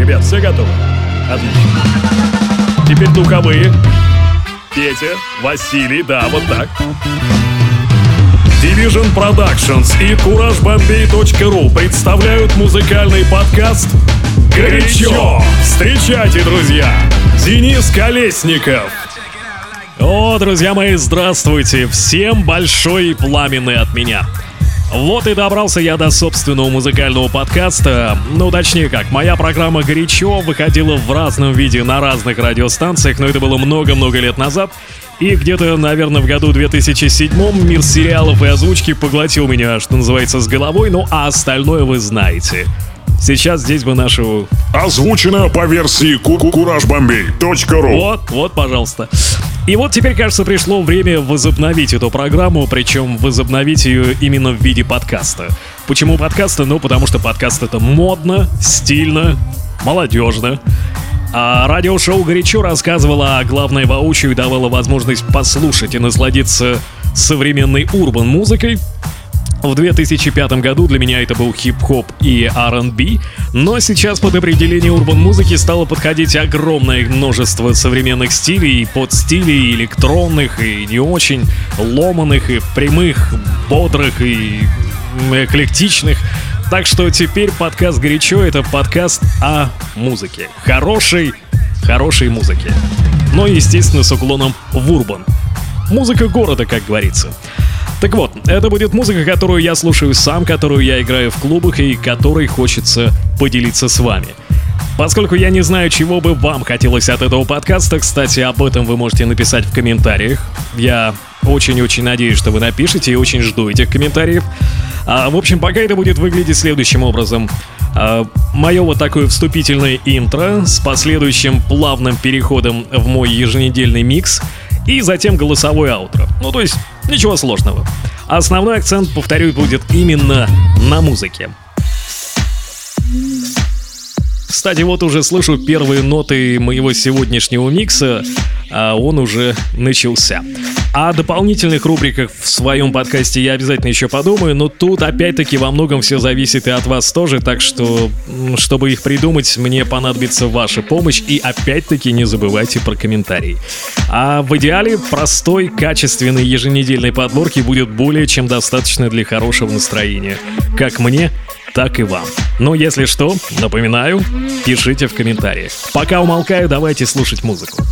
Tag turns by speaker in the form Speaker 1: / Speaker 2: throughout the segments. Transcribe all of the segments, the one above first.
Speaker 1: Ребят, все готовы? Отлично. Теперь духовые. Петя, Василий, да, вот так. Division Productions и CourageBombay.ru представляют музыкальный подкаст «Горячо». Встречайте, друзья, Денис Колесников. О, друзья мои, здравствуйте. Всем большой и пламенный от меня. Вот и добрался я до собственного музыкального подкаста. Ну, точнее как, моя программа «Горячо» выходила в разном виде на разных радиостанциях, но это было много-много лет назад. И где-то, наверное, в году 2007 мир сериалов и озвучки поглотил меня, что называется, с головой, ну а остальное вы знаете. Сейчас здесь бы нашу...
Speaker 2: Озвучено по версии куражбомбей.ру
Speaker 1: Вот, вот, пожалуйста. И вот теперь, кажется, пришло время возобновить эту программу, причем возобновить ее именно в виде подкаста. Почему подкаста? Ну, потому что подкаст это модно, стильно, молодежно. А радиошоу «Горячо» рассказывало о главной воочию и давало возможность послушать и насладиться современной урбан-музыкой, в 2005 году для меня это был хип-хоп и R&B, но сейчас под определение урбан-музыки стало подходить огромное множество современных стилей, подстилей, электронных и не очень, ломаных и прямых, бодрых и эклектичных. Так что теперь подкаст «Горячо» — это подкаст о музыке. Хорошей, хорошей музыке. Но, естественно, с уклоном в урбан. Музыка города, как говорится. Так вот, это будет музыка, которую я слушаю сам, которую я играю в клубах и которой хочется поделиться с вами. Поскольку я не знаю, чего бы вам хотелось от этого подкаста, кстати, об этом вы можете написать в комментариях. Я очень-очень надеюсь, что вы напишете и очень жду этих комментариев. А, в общем, пока это будет выглядеть следующим образом. А, мое вот такое вступительное интро с последующим плавным переходом в мой еженедельный микс и затем голосовой аутро. Ну, то есть Ничего сложного. Основной акцент, повторю, будет именно на музыке. Кстати, вот уже слышу первые ноты моего сегодняшнего микса, а он уже начался. О дополнительных рубриках в своем подкасте я обязательно еще подумаю, но тут опять-таки во многом все зависит и от вас тоже, так что, чтобы их придумать, мне понадобится ваша помощь и опять-таки не забывайте про комментарии. А в идеале простой, качественной еженедельной подборки будет более чем достаточно для хорошего настроения. Как мне, так и вам. Но если что, напоминаю, пишите в комментариях. Пока умолкаю, давайте слушать музыку.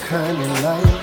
Speaker 3: Kind of light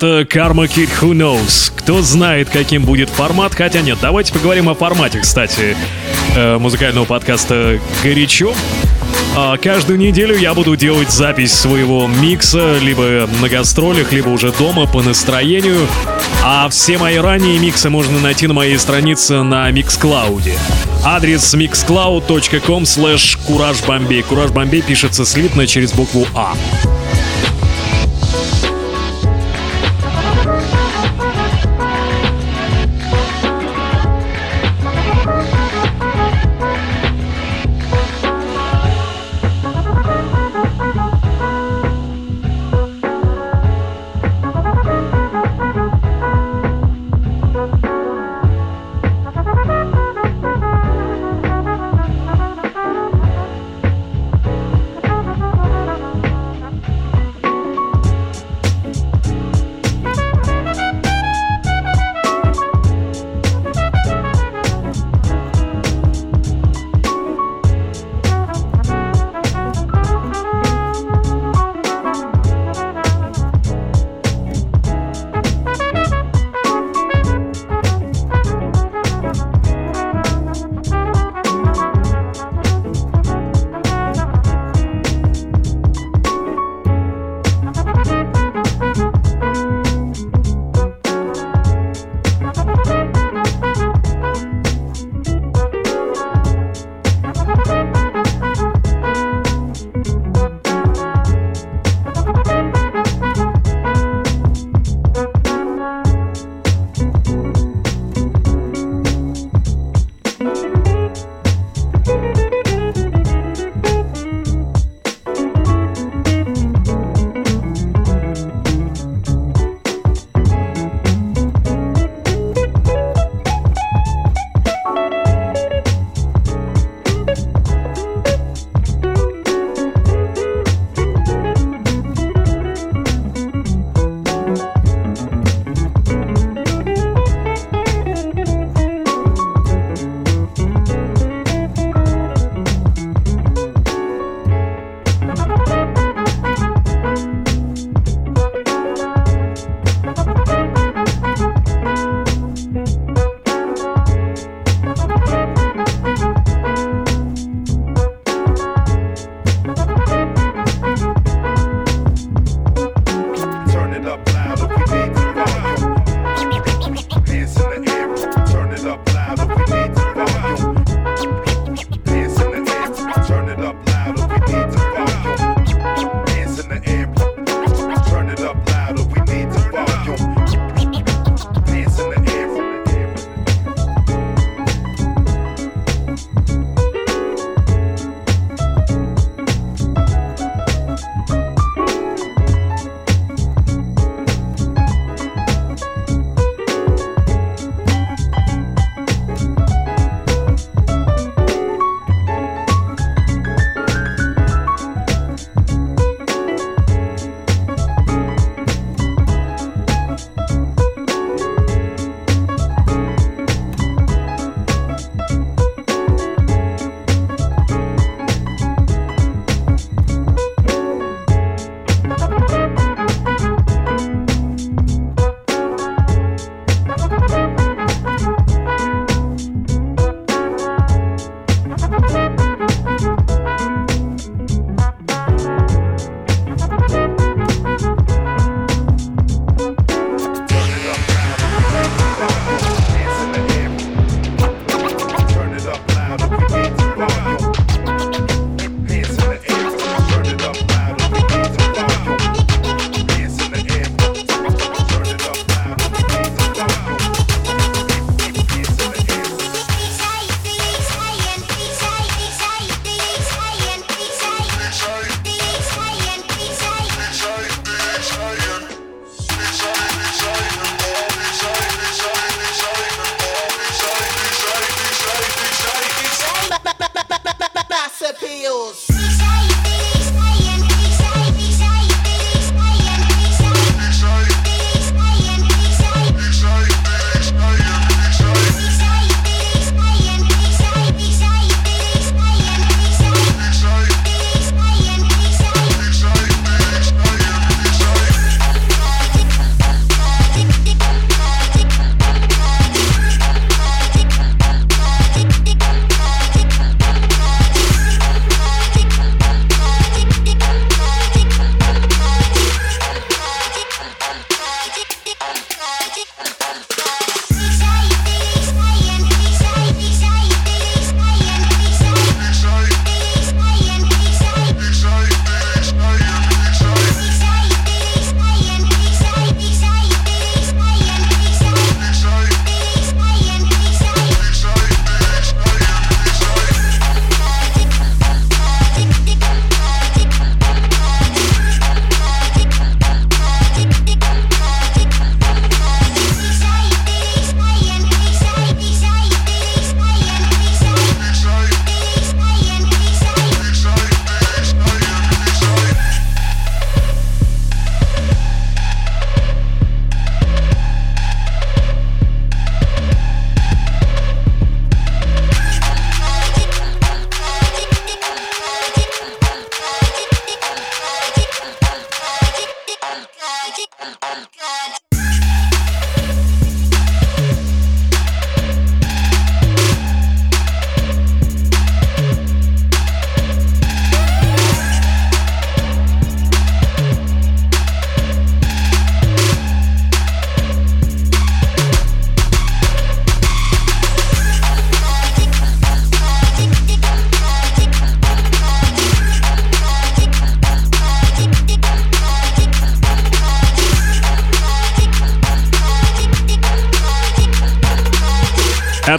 Speaker 1: Это Karma Kid Who Knows. Кто знает, каким будет формат. Хотя нет, давайте поговорим о формате, кстати, э, музыкального подкаста «Горячо». А каждую неделю я буду делать запись своего микса, либо на гастролях, либо уже дома по настроению. А все мои ранние миксы можно найти на моей странице на Mixcloud. Адрес mixcloud.com slash куражбомбей. Кураж Бомбей пишется слитно через букву А.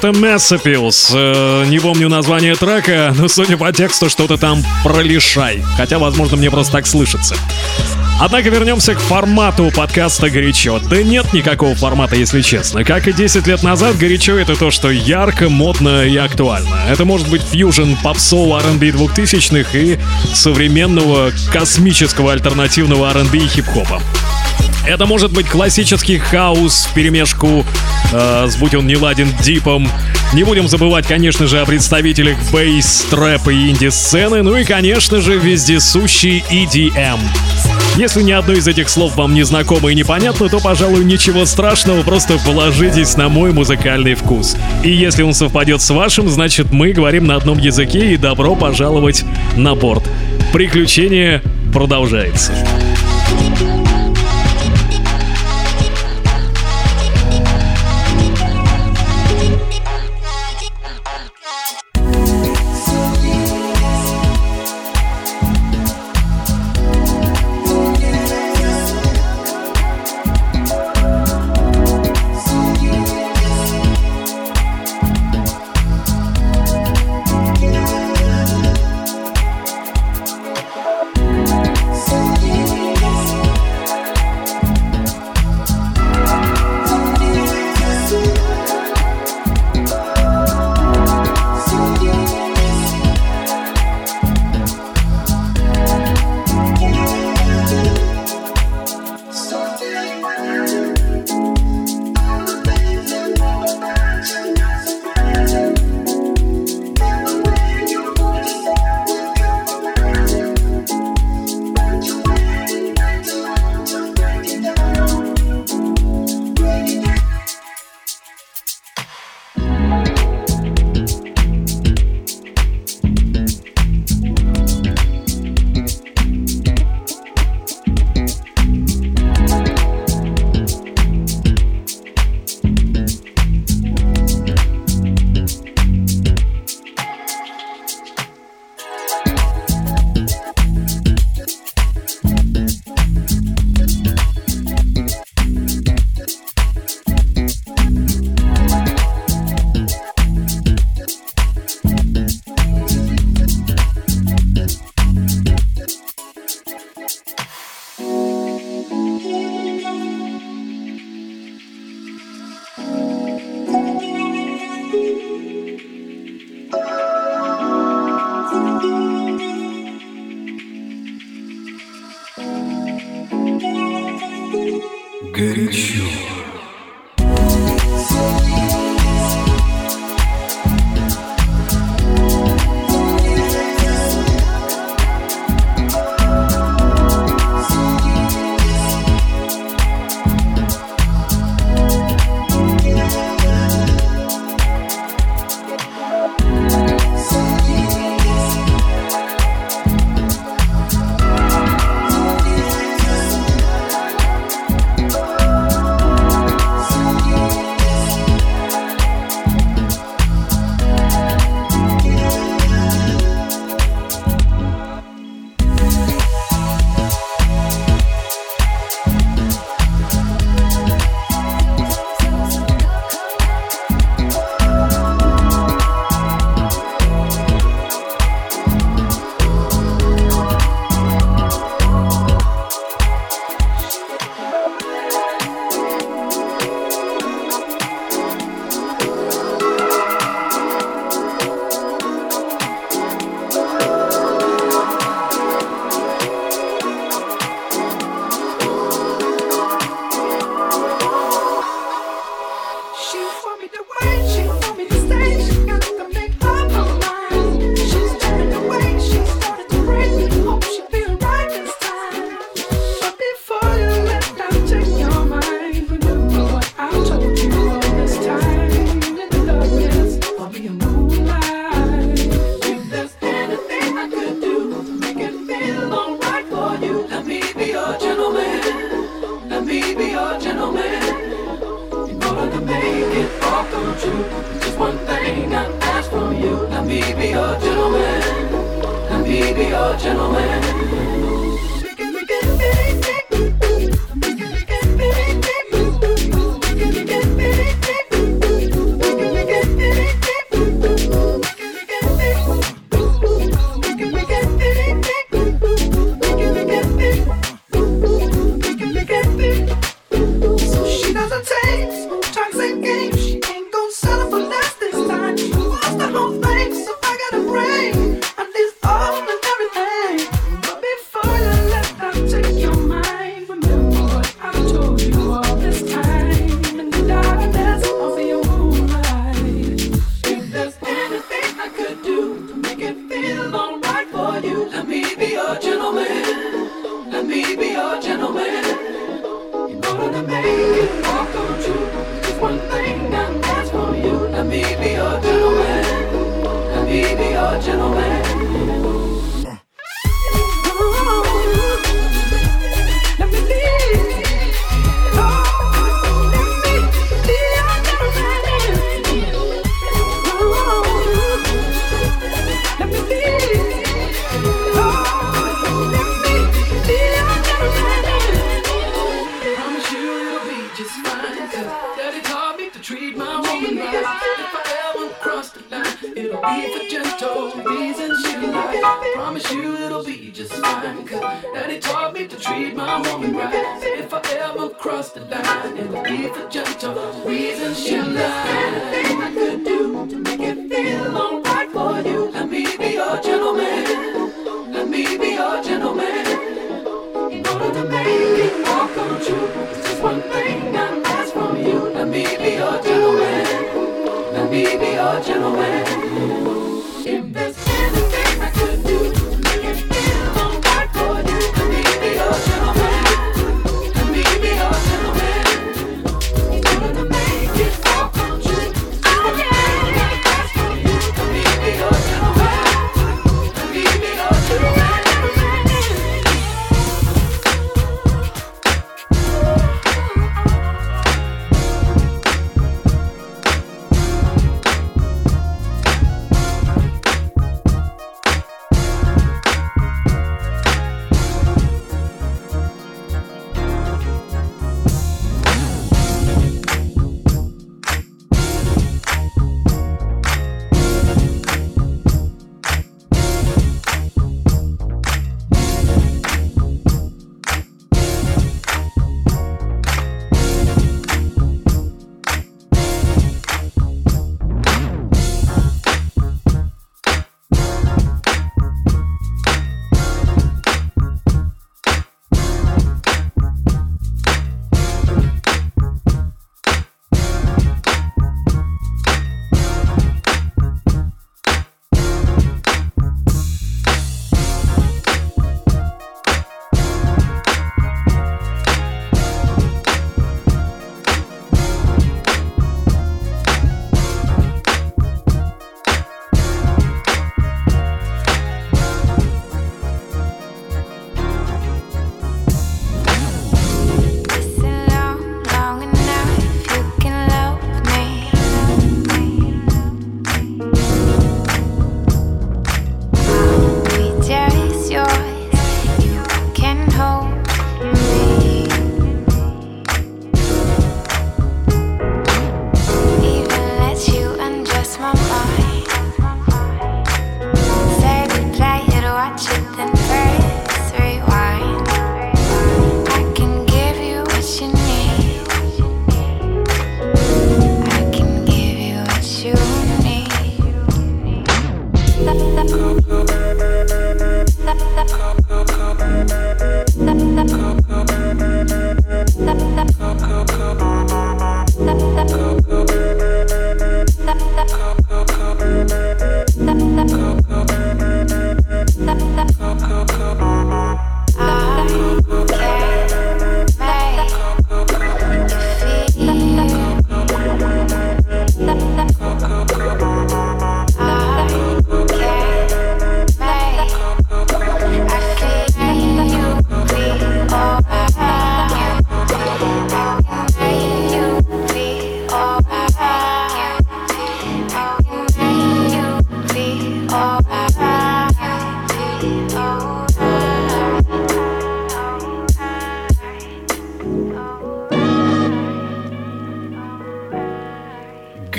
Speaker 1: Это Massapils. Э, не помню название трека, но судя по тексту, что-то там про лишай. Хотя, возможно, мне просто так слышится. Однако вернемся к формату подкаста «Горячо». Да нет никакого формата, если честно. Как и 10 лет назад, «Горячо» — это то, что ярко, модно и актуально. Это может быть фьюжн попсового R&B 2000-х и современного космического альтернативного R&B и хип-хопа. Это может быть классический хаос в перемешку э, будь он не ладен дипом. Не будем забывать, конечно же, о представителях бейс, трэп и инди-сцены, ну и, конечно же, вездесущий EDM. Если ни одно из этих слов вам не знакомо и непонятно, то, пожалуй, ничего страшного, просто положитесь на мой музыкальный вкус. И если он совпадет с вашим, значит мы говорим на одном языке и добро пожаловать на борт. Приключение продолжается.
Speaker 4: a gentleman.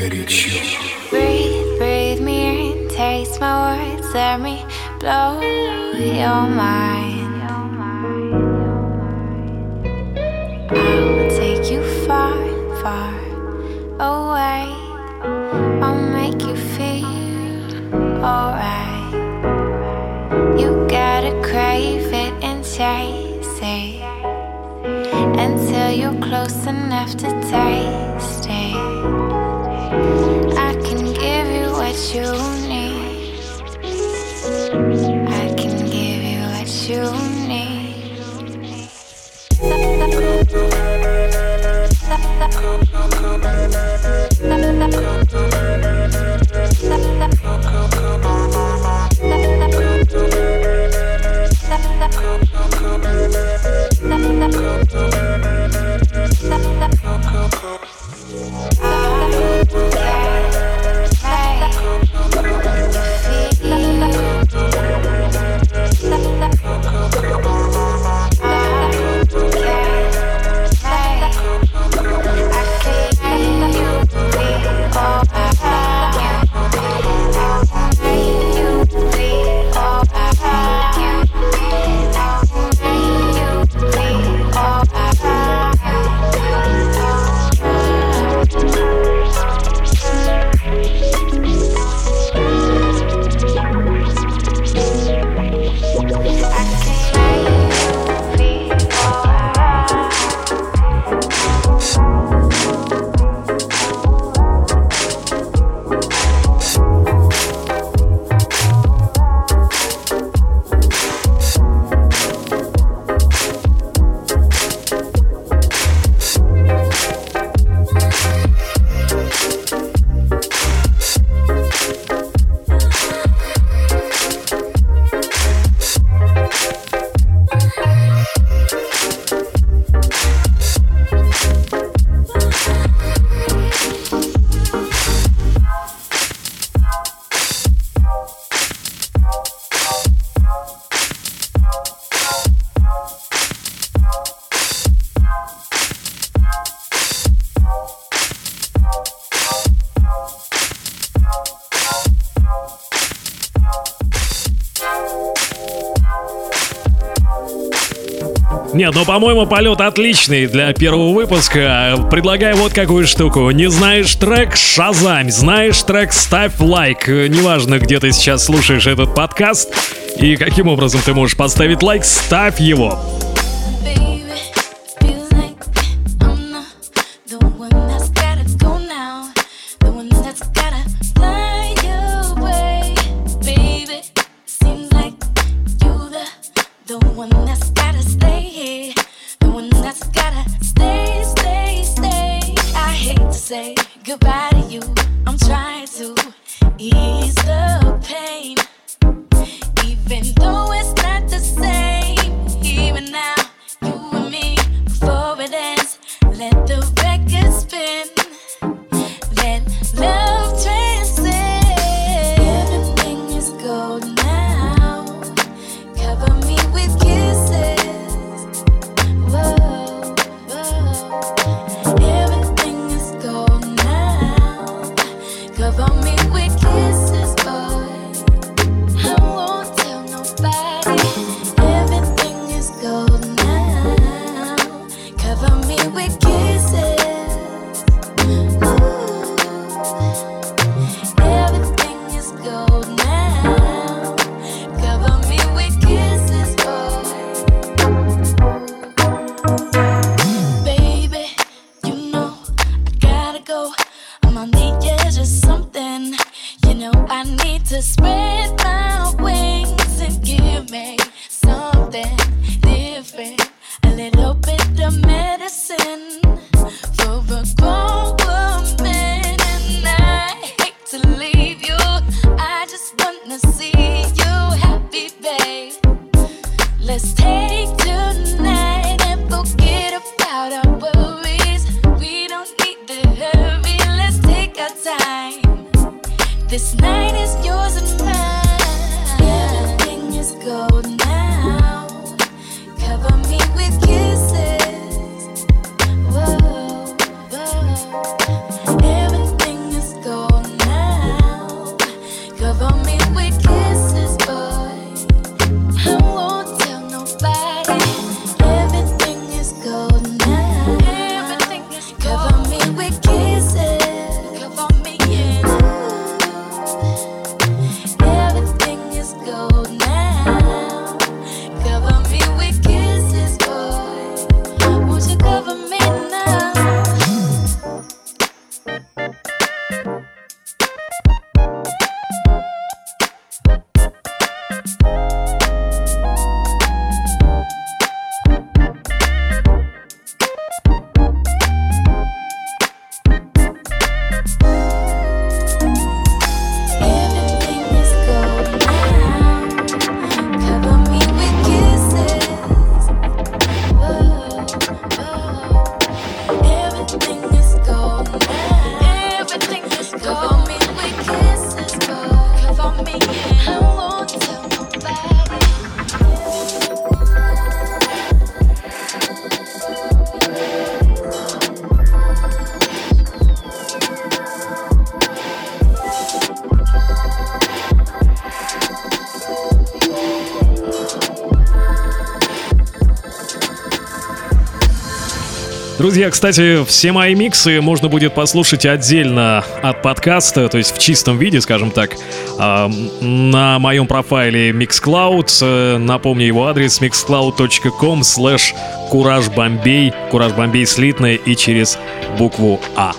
Speaker 5: Breathe, breathe me in, taste my words, let me blow your mind. I'll take you far, far away. I'll make you feel alright. You gotta crave it and chase it until you're close enough to taste.
Speaker 6: по-моему, полет отличный для первого выпуска. Предлагаю вот какую штуку. Не знаешь трек — шазам. Знаешь трек — ставь лайк. Неважно, где ты сейчас слушаешь этот подкаст и каким образом ты можешь поставить лайк, ставь его. Друзья, кстати, все мои миксы можно будет послушать отдельно от подкаста, то есть в чистом виде, скажем так, а, на моем профайле Mixcloud. Э, напомню его адрес mixcloud.com slash куражбомбей, куражбомбей слитное и через букву А.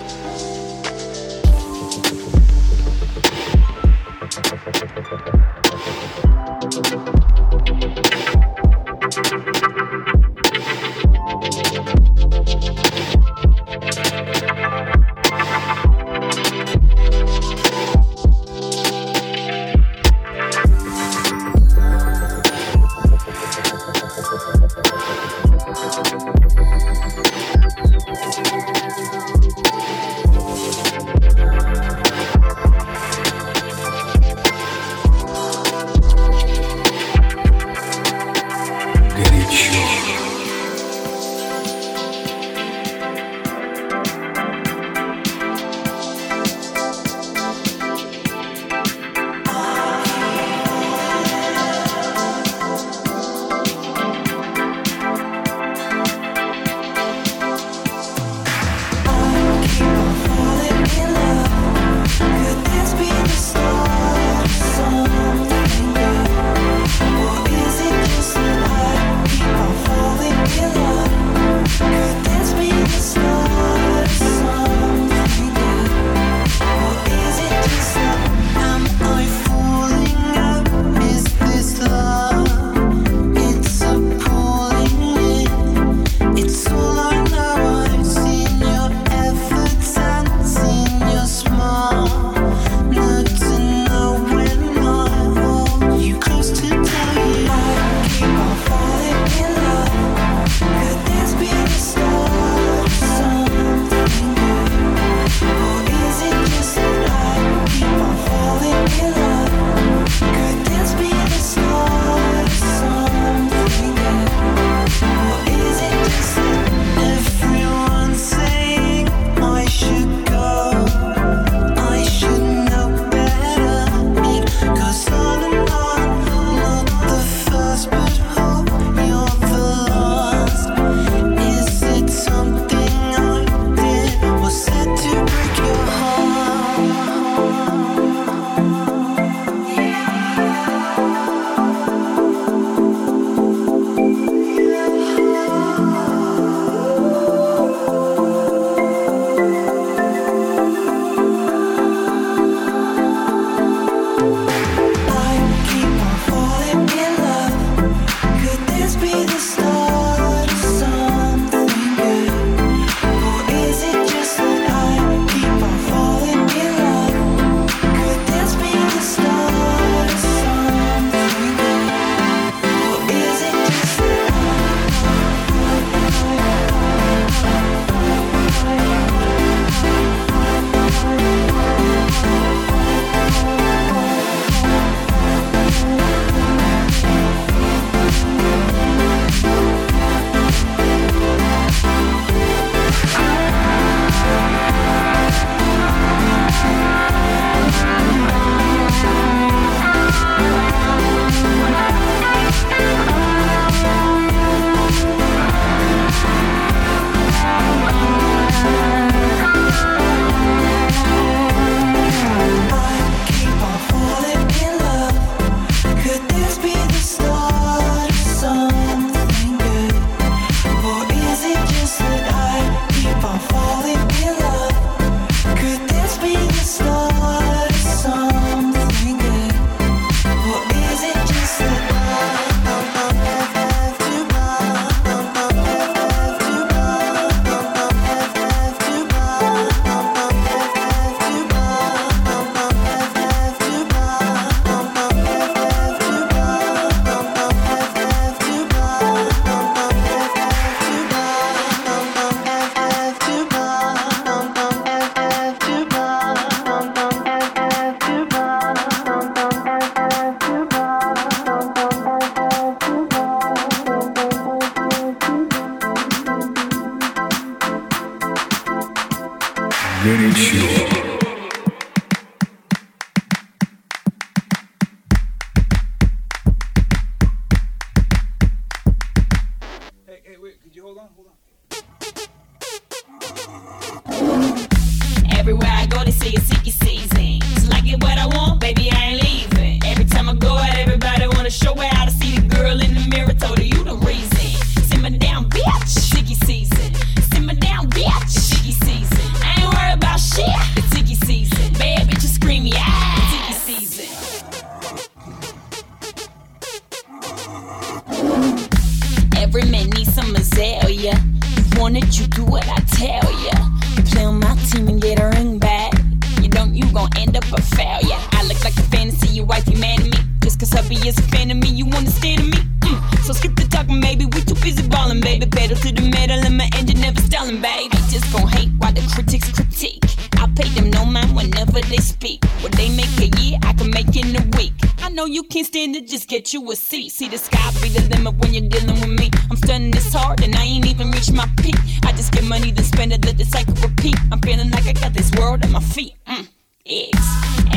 Speaker 7: baby. Just gon' hate while the critics critique. I pay them no mind whenever they speak. What they make a year, I can make in a week. I know you can't stand it, just get you a seat. See the sky be the limit when you're dealing with me. I'm stunning this hard and I ain't even reached my peak. I just get money, then spend it, let the cycle repeat. I'm feeling like I got this world at my feet. Mm. Eggs.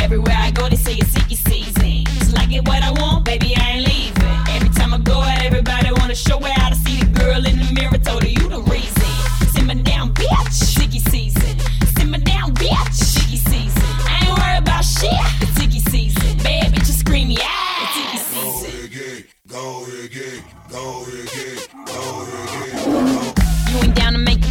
Speaker 7: Everywhere I go, they say it's Sicky season. Just like it what I want, baby, I ain't leaving. Every time I go out, everybody wanna show me how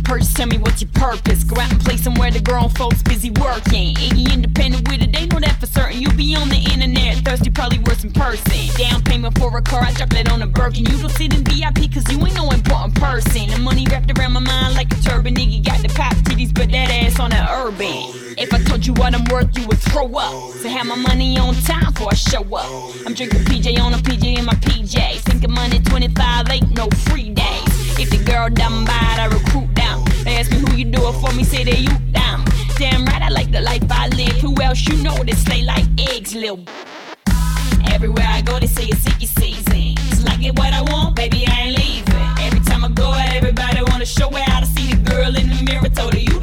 Speaker 7: purchase, tell me what's your purpose. Go out and play somewhere the grown folks busy working. Iggy independent with it, they know that for certain. You'll be on the internet, thirsty, probably worse in person. Down payment for a car, I drop that on a Birkin. You don't sit in VIP cause you ain't no important person. The money wrapped around my mind like a turban. Nigga got the pop titties, but that ass on that urban. If I told you what I'm worth, you would throw up. So have my money on time before I show up. I'm drinking PJ on a PJ in my PJ. Thinking money 25, ain't no free days. If the girl done bad, I recruit them. They ask me who you do it for me, say they you them. Damn right, I like the life I live. Who else you know that slay like eggs, lil' Everywhere I go, they say it's Sicky season. Just like it what I want, baby, I ain't leaving. Every time I go out, everybody wanna show how to see the girl in the mirror. Told her you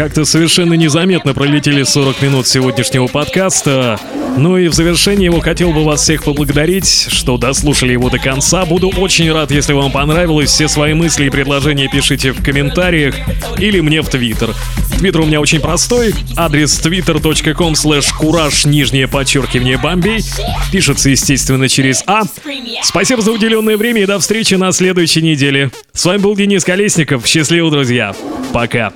Speaker 1: Как-то совершенно незаметно пролетели 40 минут сегодняшнего подкаста. Ну и в завершение его хотел бы вас всех поблагодарить, что дослушали его до конца. Буду очень рад, если вам понравилось. Все свои мысли и предложения пишите в комментариях или мне в Твиттер. Твиттер у меня очень простой. Адрес twitter.com slash кураж нижнее подчеркивание Бомбей. Пишется, естественно, через А. Спасибо за уделенное время и до встречи на следующей неделе. С вами был Денис Колесников. Счастливо, друзья. Пока.